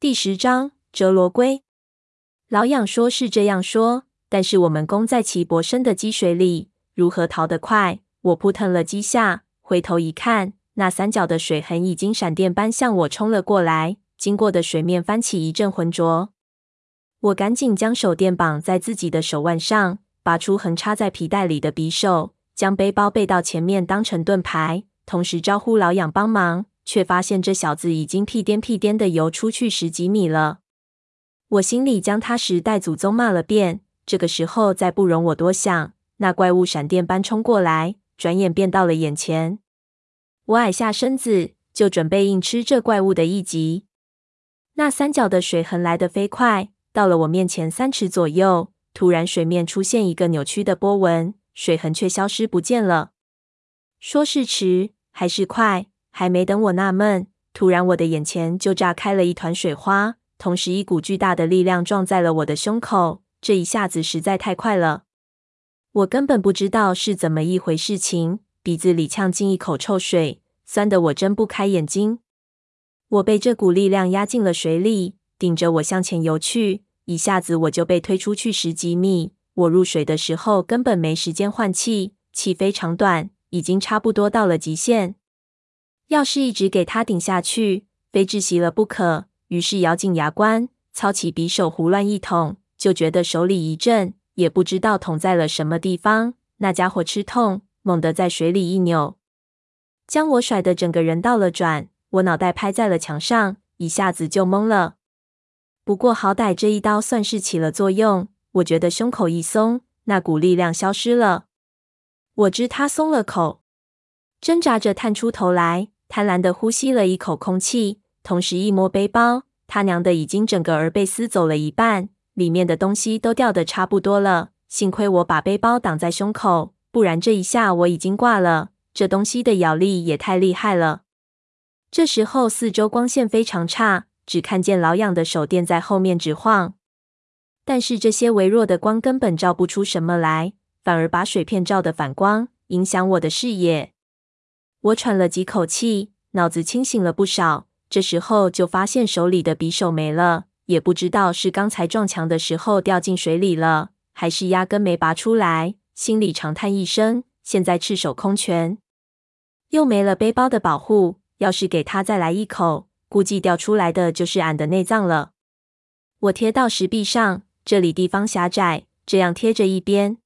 第十章折罗龟。老痒说是这样说，但是我们攻在其薄深的积水里，如何逃得快？我扑腾了几下，回头一看，那三角的水痕已经闪电般向我冲了过来，经过的水面翻起一阵浑浊。我赶紧将手电绑在自己的手腕上，拔出横插在皮带里的匕首，将背包背到前面当成盾牌，同时招呼老痒帮忙。却发现这小子已经屁颠屁颠地游出去十几米了。我心里将他时代祖宗骂了遍。这个时候再不容我多想，那怪物闪电般冲过来，转眼便到了眼前。我矮下身子，就准备硬吃这怪物的一击。那三角的水痕来得飞快，到了我面前三尺左右，突然水面出现一个扭曲的波纹，水痕却消失不见了。说是迟，还是快？还没等我纳闷，突然我的眼前就炸开了一团水花，同时一股巨大的力量撞在了我的胸口。这一下子实在太快了，我根本不知道是怎么一回事情，鼻子里呛进一口臭水，酸得我睁不开眼睛。我被这股力量压进了水里，顶着我向前游去，一下子我就被推出去十几米。我入水的时候根本没时间换气，气非常短，已经差不多到了极限。要是一直给他顶下去，非窒息了不可。于是咬紧牙关，操起匕首胡乱一捅，就觉得手里一震，也不知道捅在了什么地方。那家伙吃痛，猛地在水里一扭，将我甩得整个人倒了转。我脑袋拍在了墙上，一下子就懵了。不过好歹这一刀算是起了作用，我觉得胸口一松，那股力量消失了。我知他松了口，挣扎着探出头来。贪婪地呼吸了一口空气，同时一摸背包，他娘的已经整个儿被撕走了一半，里面的东西都掉得差不多了。幸亏我把背包挡在胸口，不然这一下我已经挂了。这东西的咬力也太厉害了。这时候四周光线非常差，只看见老痒的手电在后面直晃，但是这些微弱的光根本照不出什么来，反而把水片照得反光，影响我的视野。我喘了几口气，脑子清醒了不少。这时候就发现手里的匕首没了，也不知道是刚才撞墙的时候掉进水里了，还是压根没拔出来。心里长叹一声，现在赤手空拳，又没了背包的保护，要是给他再来一口，估计掉出来的就是俺的内脏了。我贴到石壁上，这里地方狭窄，这样贴着一边，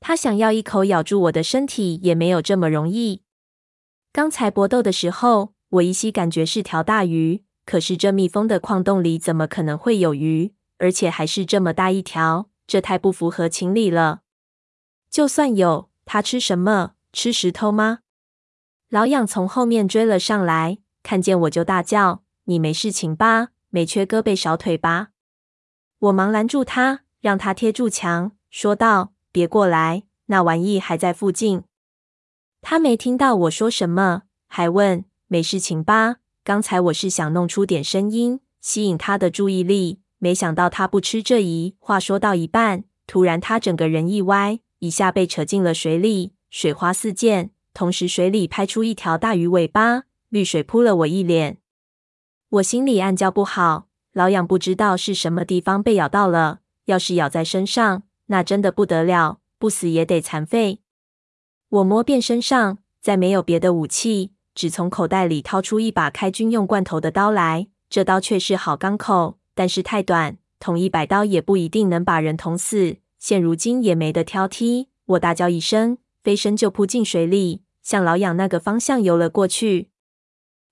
他想要一口咬住我的身体也没有这么容易。刚才搏斗的时候，我依稀感觉是条大鱼，可是这密封的矿洞里怎么可能会有鱼？而且还是这么大一条，这太不符合情理了。就算有，它吃什么？吃石头吗？老痒从后面追了上来，看见我就大叫：“你没事情吧？没缺胳膊少腿吧？”我忙拦住他，让他贴住墙，说道：“别过来，那玩意还在附近。”他没听到我说什么，还问：“没事情吧？”刚才我是想弄出点声音，吸引他的注意力，没想到他不吃这一。话说到一半，突然他整个人一歪，一下被扯进了水里，水花四溅，同时水里拍出一条大鱼尾巴，绿水扑了我一脸。我心里暗叫不好，老痒不知道是什么地方被咬到了，要是咬在身上，那真的不得了，不死也得残废。我摸遍身上，再没有别的武器，只从口袋里掏出一把开军用罐头的刀来。这刀却是好钢口，但是太短，捅一百刀也不一定能把人捅死。现如今也没得挑剔，我大叫一声，飞身就扑进水里，向老养那个方向游了过去。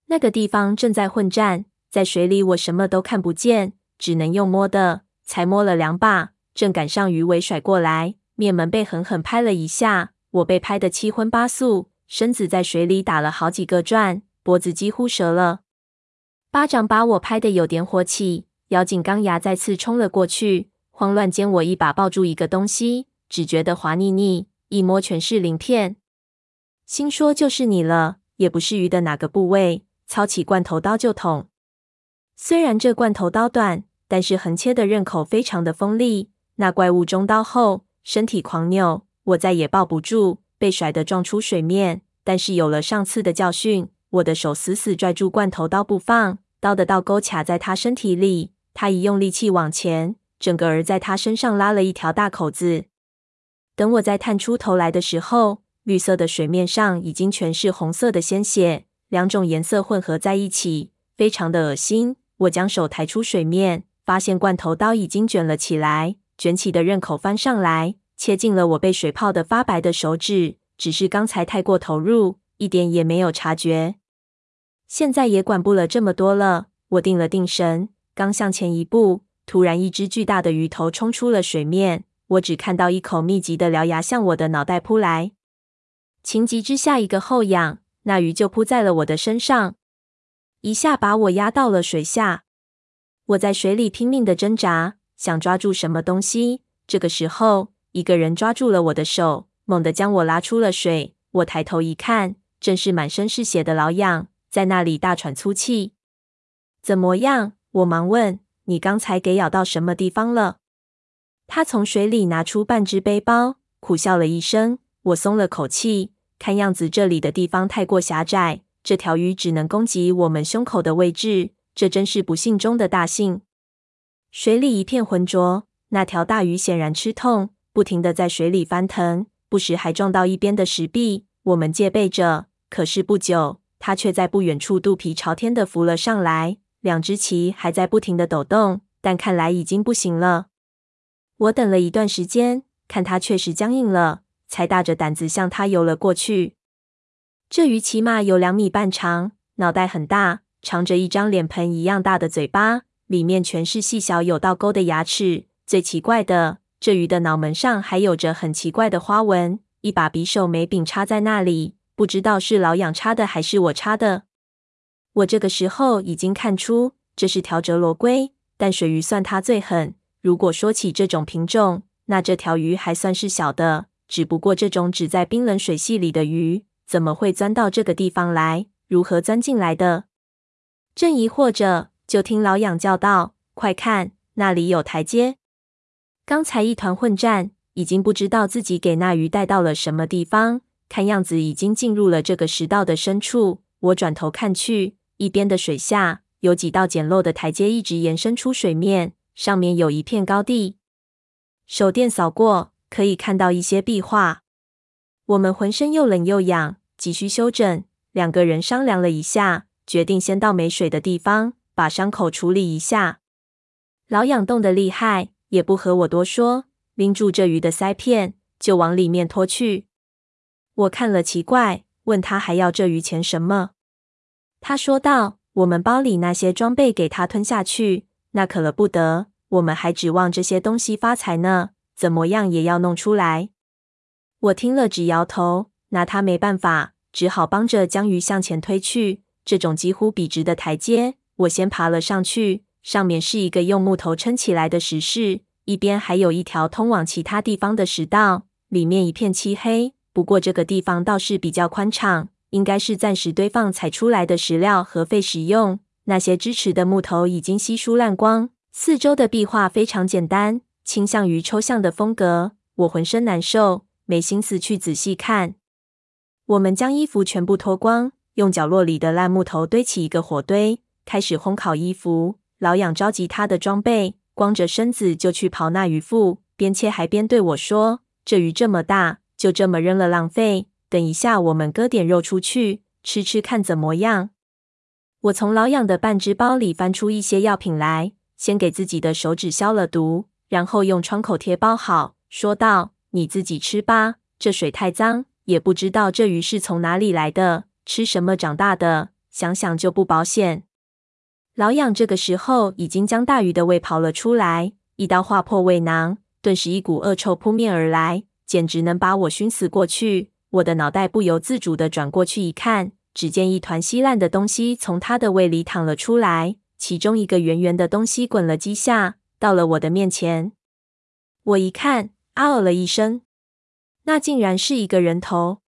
那个地方正在混战，在水里我什么都看不见，只能用摸的。才摸了两把，正赶上鱼尾甩过来，面门被狠狠拍了一下。我被拍得七荤八素，身子在水里打了好几个转，脖子几乎折了。巴掌把我拍得有点火起，咬紧钢牙再次冲了过去。慌乱间，我一把抱住一个东西，只觉得滑腻腻，一摸全是鳞片。心说就是你了，也不是鱼的哪个部位，操起罐头刀就捅。虽然这罐头刀短，但是横切的刃口非常的锋利。那怪物中刀后，身体狂扭。我再也抱不住，被甩得撞出水面。但是有了上次的教训，我的手死死拽住罐头刀不放，刀的倒钩卡在他身体里，他一用力气往前，整个儿在他身上拉了一条大口子。等我再探出头来的时候，绿色的水面上已经全是红色的鲜血，两种颜色混合在一起，非常的恶心。我将手抬出水面，发现罐头刀已经卷了起来，卷起的刃口翻上来，切进了我被水泡的发白的手指。只是刚才太过投入，一点也没有察觉。现在也管不了这么多了。我定了定神，刚向前一步，突然一只巨大的鱼头冲出了水面。我只看到一口密集的獠牙向我的脑袋扑来，情急之下一个后仰，那鱼就扑在了我的身上，一下把我压到了水下。我在水里拼命的挣扎，想抓住什么东西。这个时候，一个人抓住了我的手，猛地将我拉出了水。我抬头一看，正是满身是血的老痒。在那里大喘粗气，怎么样？我忙问：“你刚才给咬到什么地方了？”他从水里拿出半只背包，苦笑了一声。我松了口气，看样子这里的地方太过狭窄，这条鱼只能攻击我们胸口的位置。这真是不幸中的大幸。水里一片浑浊，那条大鱼显然吃痛，不停的在水里翻腾，不时还撞到一边的石壁。我们戒备着，可是不久。它却在不远处肚皮朝天的浮了上来，两只鳍还在不停的抖动，但看来已经不行了。我等了一段时间，看它确实僵硬了，才大着胆子向它游了过去。这鱼起码有两米半长，脑袋很大，长着一张脸盆一样大的嘴巴，里面全是细小有倒钩的牙齿。最奇怪的，这鱼的脑门上还有着很奇怪的花纹，一把匕首眉柄插在那里。不知道是老痒插的还是我插的。我这个时候已经看出这是条折罗龟，淡水鱼算它最狠。如果说起这种品种，那这条鱼还算是小的。只不过这种只在冰冷水系里的鱼，怎么会钻到这个地方来？如何钻进来的？正疑惑着，就听老痒叫道：“快看，那里有台阶！”刚才一团混战，已经不知道自己给那鱼带到了什么地方。看样子已经进入了这个食道的深处。我转头看去，一边的水下有几道简陋的台阶，一直延伸出水面，上面有一片高地。手电扫过，可以看到一些壁画。我们浑身又冷又痒，急需休整。两个人商量了一下，决定先到没水的地方，把伤口处理一下。老痒冻得厉害，也不和我多说，拎住这鱼的腮片就往里面拖去。我看了奇怪，问他还要这鱼钱什么？他说道：“我们包里那些装备给他吞下去，那可了不得。我们还指望这些东西发财呢，怎么样也要弄出来。”我听了只摇头，拿他没办法，只好帮着将鱼向前推去。这种几乎笔直的台阶，我先爬了上去，上面是一个用木头撑起来的石室，一边还有一条通往其他地方的石道，里面一片漆黑。不过这个地方倒是比较宽敞，应该是暂时堆放采出来的石料和废使用。那些支持的木头已经稀疏烂光，四周的壁画非常简单，倾向于抽象的风格。我浑身难受，没心思去仔细看。我们将衣服全部脱光，用角落里的烂木头堆起一个火堆，开始烘烤衣服。老痒着急他的装备，光着身子就去刨那鱼腹，边切还边对我说：“这鱼这么大。”就这么扔了，浪费。等一下，我们割点肉出去吃吃看，怎么样？我从老痒的半只包里翻出一些药品来，先给自己的手指消了毒，然后用创口贴包好，说道：“你自己吃吧，这水太脏，也不知道这鱼是从哪里来的，吃什么长大的，想想就不保险。”老痒这个时候已经将大鱼的胃刨了出来，一刀划破胃囊，顿时一股恶臭扑面而来。简直能把我熏死过去！我的脑袋不由自主地转过去一看，只见一团稀烂的东西从他的胃里淌了出来，其中一个圆圆的东西滚了几下，到了我的面前。我一看，啊哦了一声，那竟然是一个人头。